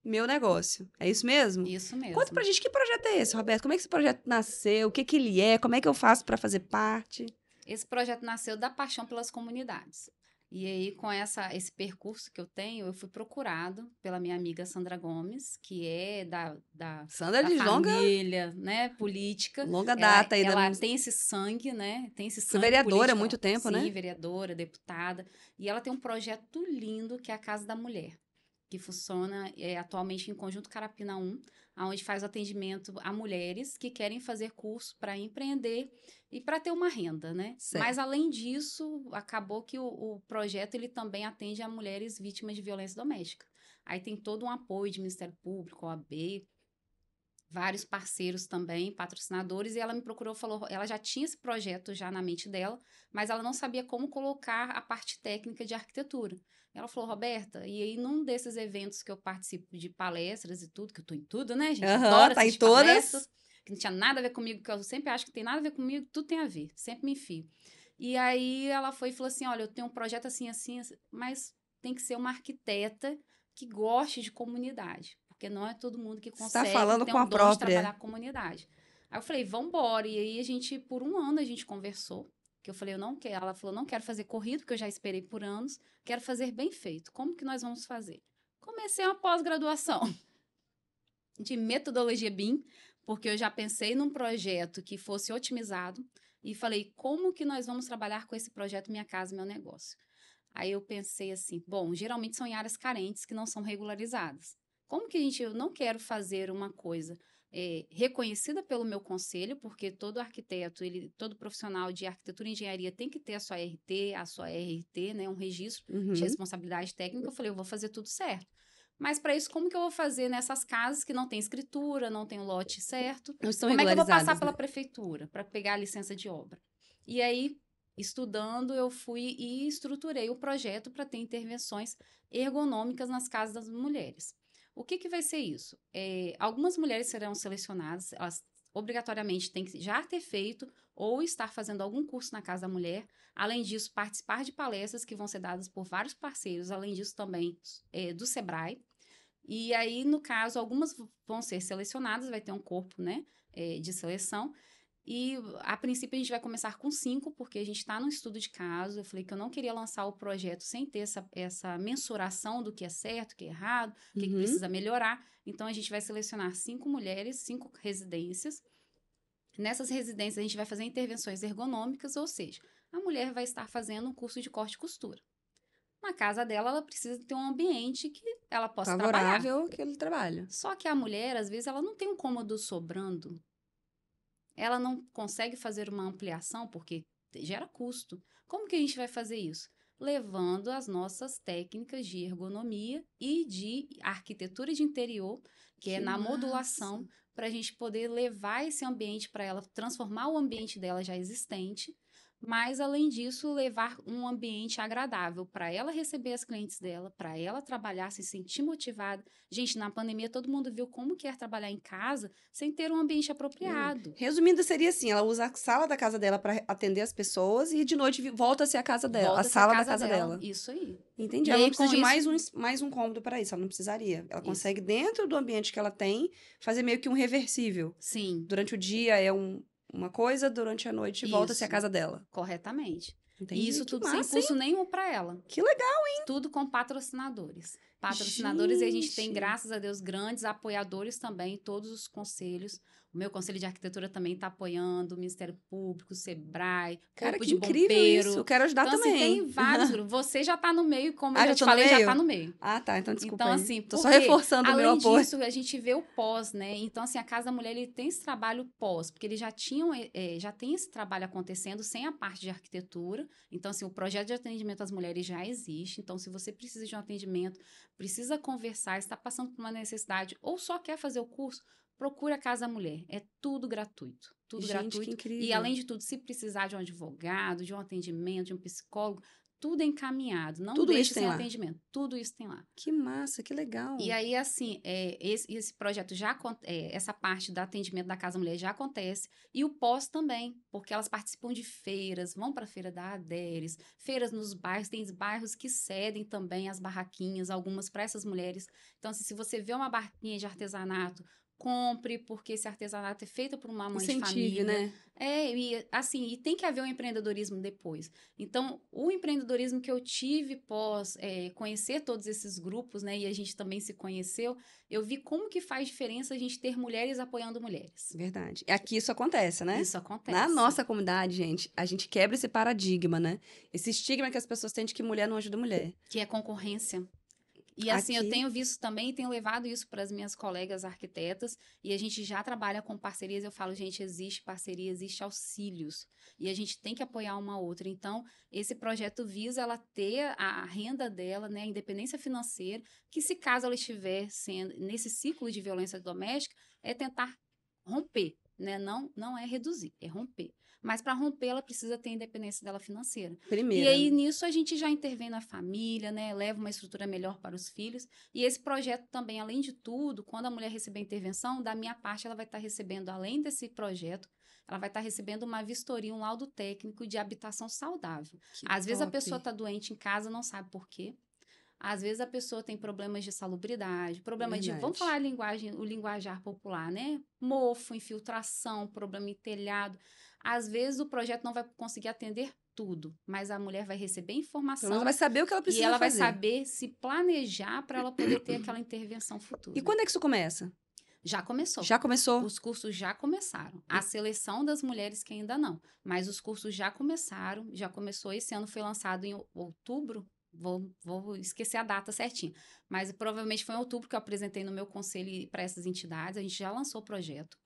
Meu Negócio. É isso mesmo? Isso mesmo. Conta pra gente que projeto é esse, Roberto. Como é que esse projeto nasceu? O que, que ele é? Como é que eu faço para fazer parte? Esse projeto nasceu da paixão pelas comunidades. E aí, com essa, esse percurso que eu tenho, eu fui procurado pela minha amiga Sandra Gomes, que é da, da, Sandra da de longa, família, né, política. longa data ela, aí. ela da... tem esse sangue, né? Tem esse sangue vereadora há muito tempo, Sim, né? vereadora, deputada. E ela tem um projeto lindo que é a Casa da Mulher, que funciona é, atualmente em Conjunto Carapina 1, onde faz atendimento a mulheres que querem fazer curso para empreender e para ter uma renda, né? Certo. Mas além disso, acabou que o, o projeto ele também atende a mulheres vítimas de violência doméstica. Aí tem todo um apoio de Ministério Público, OAB, vários parceiros também, patrocinadores, e ela me procurou, falou, ela já tinha esse projeto já na mente dela, mas ela não sabia como colocar a parte técnica de arquitetura. Ela falou, Roberta, e aí num desses eventos que eu participo de palestras e tudo, que eu tô em tudo, né, gente? Aham, Adoro tá em todas. que não tinha nada a ver comigo, que eu sempre acho que tem nada a ver comigo, tudo tem a ver, sempre me enfio. E aí ela foi e falou assim, olha, eu tenho um projeto assim, assim, assim, mas tem que ser uma arquiteta que goste de comunidade, porque não é todo mundo que Você consegue tá falando ter com um a dom de própria. trabalhar com comunidade. Aí eu falei, vambora. E aí a gente, por um ano, a gente conversou. Que eu falei, eu não quero. Ela falou, não quero fazer corrido, porque eu já esperei por anos. Quero fazer bem feito. Como que nós vamos fazer? Comecei uma pós-graduação de metodologia BIM, porque eu já pensei num projeto que fosse otimizado e falei, como que nós vamos trabalhar com esse projeto Minha Casa, Meu Negócio? Aí eu pensei assim, bom, geralmente são em áreas carentes que não são regularizadas. Como que a gente, eu não quero fazer uma coisa é, reconhecida pelo meu conselho, porque todo arquiteto, ele, todo profissional de arquitetura e engenharia tem que ter a sua RT, a sua RT, né, um registro Uhum. de responsabilidade técnica. Eu falei, eu vou fazer tudo certo. Mas para isso, como que eu vou fazer nessas casas que não tem escritura, não tem o lote certo? Não estão Como é que eu vou passar pela né? prefeitura para pegar a licença de obra? E aí, estudando, eu fui e estruturei o projeto para ter intervenções ergonômicas nas casas das mulheres. O que, que vai ser isso? É, algumas mulheres serão selecionadas, elas obrigatoriamente tem que já ter feito ou estar fazendo algum curso na Casa da Mulher. Além disso, participar de palestras que vão ser dadas por vários parceiros, além disso também é, do Sebrae. E aí, no caso, algumas vão ser selecionadas, vai ter um corpo né, é, de seleção. E a princípio a gente vai começar com cinco, porque a gente está no estudo de caso. Eu falei que eu não queria lançar o projeto sem ter essa, essa mensuração do que é certo, o que é errado, o que, uhum. que precisa melhorar. Então a gente vai selecionar cinco mulheres, cinco residências. Nessas residências a gente vai fazer intervenções ergonômicas, ou seja, a mulher vai estar fazendo um curso de corte e costura. Na casa dela, ela precisa ter um ambiente que ela possa Favorável trabalhar. aquele trabalho. Só que a mulher, às vezes, ela não tem um cômodo sobrando ela não consegue fazer uma ampliação porque gera custo. Como que a gente vai fazer isso? Levando as nossas técnicas de ergonomia e de arquitetura de interior, que, que é na massa. modulação, para a gente poder levar esse ambiente para ela, transformar o ambiente dela já existente mas além disso levar um ambiente agradável para ela receber as clientes dela, para ela trabalhar, se sentir motivada. Gente, na pandemia todo mundo viu como quer trabalhar em casa sem ter um ambiente apropriado. Hum. Resumindo, seria assim, ela usa a sala da casa dela para atender as pessoas e de noite volta a ser a casa dela, volta a sala a casa da casa dela. dela. Isso aí. Entendi. E ela não precisa de isso... mais, um, mais um cômodo para isso, ela não precisaria. Ela isso. consegue dentro do ambiente que ela tem fazer meio que um reversível. Sim. Durante o dia é um uma coisa, durante a noite volta-se à casa dela. Corretamente. Entendi. E isso tudo massa, sem custo hein? nenhum para ela. Que legal, hein? Tudo com patrocinadores. Patrocinadores, gente. e a gente tem, graças a Deus, grandes apoiadores também, todos os conselhos. O meu conselho de arquitetura também está apoiando, o Ministério Público, o Sebrae, Cara, Corpo que de incrível Bombeiro. isso. Eu quero ajudar então, também. Assim, tem vários grupos. Você já está no meio, como ah, eu já te falei, já está no meio. Ah, tá. Então, desculpa Então, assim, Tô só reforçando o meu apoio. Além disso, a gente vê o pós, né? Então, assim, a Casa da Mulher, ele tem esse trabalho pós, porque eles já tinham, é, já tem esse trabalho acontecendo sem a parte de arquitetura. Então, assim, o projeto de atendimento às mulheres já existe. Então, se você precisa de um atendimento, precisa conversar, está passando por uma necessidade ou só quer fazer o curso, procura a Casa Mulher. É tudo gratuito. Tudo Gente, gratuito. E além de tudo, se precisar de um advogado, de um atendimento, de um psicólogo, tudo é encaminhado. Não tudo deixe sem lá. atendimento. Tudo isso tem lá. Que massa, que legal. E aí, assim, é, esse, esse projeto já é, essa parte do atendimento da Casa Mulher já acontece. E o pós também, porque elas participam de feiras, vão para a feira da Aderes, feiras nos bairros, tem bairros que cedem também as barraquinhas, algumas para essas mulheres. Então, assim, se você vê uma barraquinha de artesanato, compre, porque esse artesanato é feito por uma mãe Incentive, de família. né? É, e assim, e tem que haver um empreendedorismo depois. Então, o empreendedorismo que eu tive pós é, conhecer todos esses grupos, né, e a gente também se conheceu, eu vi como que faz diferença a gente ter mulheres apoiando mulheres. Verdade. Aqui isso acontece, né? Isso acontece. Na nossa comunidade, gente, a gente quebra esse paradigma, né? Esse estigma que as pessoas têm de que mulher não ajuda mulher. Que é concorrência. E assim, Aqui... eu tenho visto também, tenho levado isso para as minhas colegas arquitetas, e a gente já trabalha com parcerias. Eu falo, gente, existe parceria, existe auxílios, e a gente tem que apoiar uma outra. Então, esse projeto visa ela ter a renda dela, né, a independência financeira, que se caso ela estiver sendo nesse ciclo de violência doméstica, é tentar romper, né? Não, não é reduzir, é romper. Mas para romper, ela precisa ter a independência dela financeira. Primeiro. E aí, nisso, a gente já intervém na família, né? Leva uma estrutura melhor para os filhos. E esse projeto também, além de tudo, quando a mulher receber intervenção, da minha parte, ela vai estar recebendo, além desse projeto, ela vai estar recebendo uma vistoria, um laudo técnico de habitação saudável. Que Às top. vezes a pessoa está doente em casa, não sabe por quê. Às vezes a pessoa tem problemas de salubridade, problemas de. Vamos falar a linguagem, o linguajar popular, né? Mofo, infiltração, problema em telhado. Às vezes o projeto não vai conseguir atender tudo, mas a mulher vai receber informação. Ela vai saber o que ela precisa E ela fazer. vai saber se planejar para ela poder ter aquela intervenção futura. E quando é que isso começa? Já começou. Já começou? Os cursos já começaram. A seleção das mulheres que ainda não. Mas os cursos já começaram. Já começou. Esse ano foi lançado em outubro. Vou, vou esquecer a data certinha. Mas provavelmente foi em outubro que eu apresentei no meu conselho para essas entidades. A gente já lançou o projeto.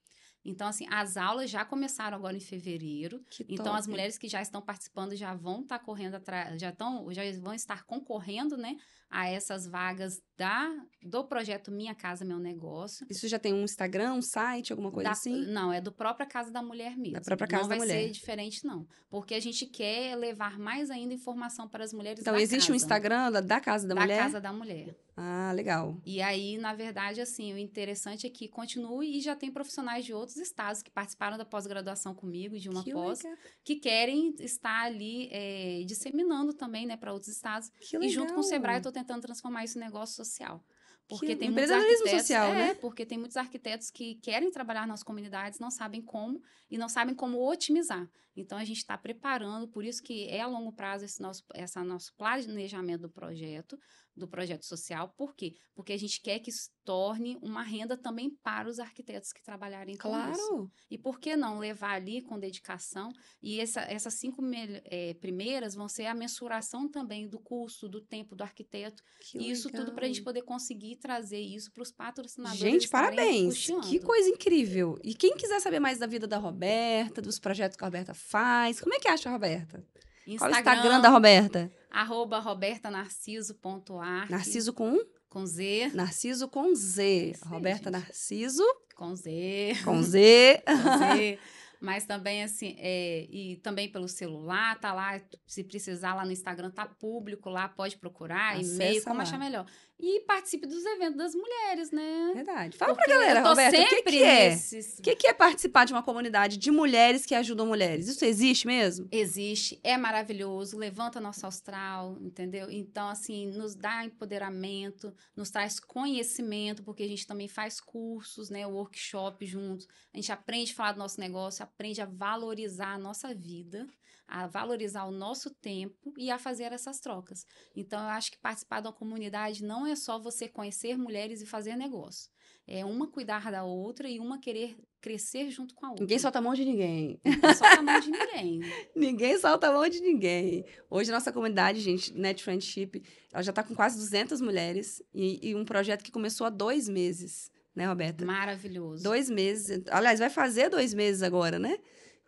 Então, assim, as aulas já começaram agora em fevereiro. Que então, top. as mulheres que já estão participando já vão estar tá correndo atrás, já estão, já vão estar concorrendo, né, a essas vagas da do projeto Minha Casa Meu Negócio. Isso já tem um Instagram, um site, alguma coisa da, assim? Não, é do própria Casa da Mulher mesmo. Da própria Casa não da Mulher. Não vai ser diferente, não. Porque a gente quer levar mais ainda informação para as mulheres Então, existe casa. um Instagram da, da Casa da, da Mulher? Da Casa da Mulher. Ah, legal. E aí, na verdade, assim, o interessante é que continue e já tem profissionais de outros estados que participaram da pós-graduação comigo, de uma que pós, legal. que querem estar ali é, disseminando também, né, para outros estados. Que legal. E junto com o Sebrae, eu estou tentando transformar isso em negócio social. Porque que tem muitos arquitetos, social, é, né? porque tem muitos arquitetos que querem trabalhar nas comunidades, não sabem como e não sabem como otimizar. Então a gente está preparando, por isso que é a longo prazo esse nosso, essa nosso planejamento do projeto, do projeto social. Por quê? Porque a gente quer que isso torne uma renda também para os arquitetos que trabalharem com claro. isso. E por que não levar ali com dedicação? E essa, essas cinco é, primeiras vão ser a mensuração também do custo, do tempo do arquiteto. Que e isso tudo para a gente poder conseguir trazer isso para os patrocinadores. Gente, parabéns! Que coisa incrível! E quem quiser saber mais da vida da Roberta, dos projetos que a Roberta faz, como é que acha a Roberta? Instagram, Qual o Instagram da Roberta? Arroba robertanarciso.art. Narciso com um? Com Z. Narciso com Z. Roberta gente. Narciso. Com Z. Com Z. com Z. Mas também, assim, é, e também pelo celular, tá lá, se precisar lá no Instagram, tá público lá, pode procurar, e-mail, como achar melhor. E participe dos eventos das mulheres, né? Verdade. Fala Porque pra galera, Roberta, o que, que é? Nesses... O que, que é participar de uma comunidade de mulheres que ajudam mulheres? Isso existe mesmo? Existe, é maravilhoso, levanta nosso astral, entendeu? Então, assim, nos dá empoderamento, nos traz conhecimento, porque a gente também faz cursos, né, workshop juntos. A gente aprende a falar do nosso negócio, aprende a valorizar a nossa vida a valorizar o nosso tempo e a fazer essas trocas. Então, eu acho que participar da comunidade não é só você conhecer mulheres e fazer negócio. É uma cuidar da outra e uma querer crescer junto com a outra. Ninguém solta a mão de ninguém. Ninguém solta a mão de ninguém. ninguém solta a mão de ninguém. Hoje, nossa comunidade, gente, Net Friendship, ela já está com quase 200 mulheres e, e um projeto que começou há dois meses, né, Roberta? Maravilhoso. Dois meses. Aliás, vai fazer dois meses agora, né?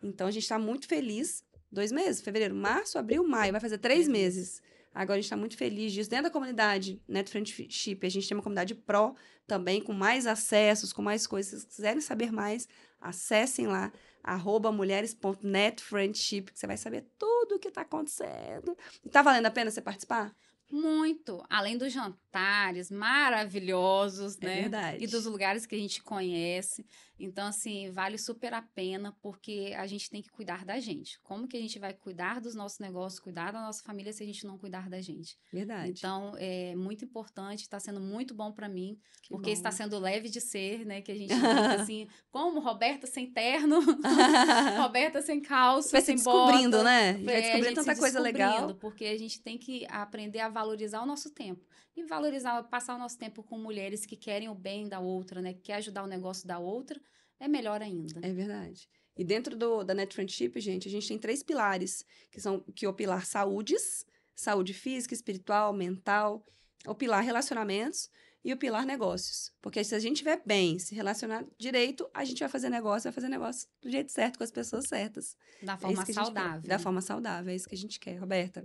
Então, a gente está muito feliz dois meses, fevereiro, março, abril, maio, vai fazer três meses. Agora a gente está muito feliz disso. Dentro da comunidade Net Friendship, a gente tem uma comunidade pró também, com mais acessos, com mais coisas. Se quiserem saber mais, acessem lá, arroba mulheres.netfriendship, que você vai saber tudo o que está acontecendo. E tá valendo a pena você participar? Muito. Além dos jantares maravilhosos, é né? Verdade. E dos lugares que a gente conhece. Então, assim, vale super a pena, porque a gente tem que cuidar da gente. Como que a gente vai cuidar dos nossos negócios, cuidar da nossa família, se a gente não cuidar da gente? Verdade. Então, é muito importante, está sendo muito bom para mim, que porque bom. está sendo leve de ser, né? Que a gente assim, como Roberta sem terno, Roberta sem calça, vai sem se descobrindo, bota. né? Vai é, descobrindo tanta coisa legal. Porque a gente tem que aprender a valorizar o nosso tempo. E valorizar, passar o nosso tempo com mulheres que querem o bem da outra, né? Que quer ajudar o negócio da outra, é melhor ainda. É verdade. E dentro do, da Net Friendship, gente, a gente tem três pilares, que são que é o pilar saúdes, saúde física, espiritual, mental, o pilar relacionamentos e o pilar negócios. Porque se a gente estiver bem, se relacionar direito, a gente vai fazer negócio, vai fazer negócio do jeito certo, com as pessoas certas. Da é forma é saudável. Da forma saudável, é isso que a gente quer. Roberta,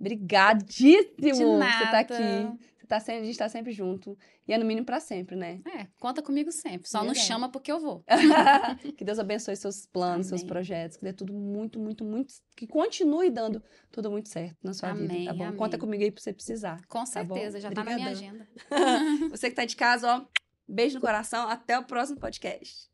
Brigadíssimo De nada. você tá aqui. Você tá sempre, a gente tá sempre junto. E é no mínimo para sempre, né? É, conta comigo sempre. Só não chama porque eu vou. que Deus abençoe seus planos, Amém. seus projetos. Que dê tudo muito, muito, muito. Que continue dando tudo muito certo na sua Amém. vida, tá bom? Amém. Conta comigo aí pra você precisar. Com tá certeza, tá já Obrigadão. tá na minha agenda. você que tá de casa, ó. Beijo no coração. Até o próximo podcast.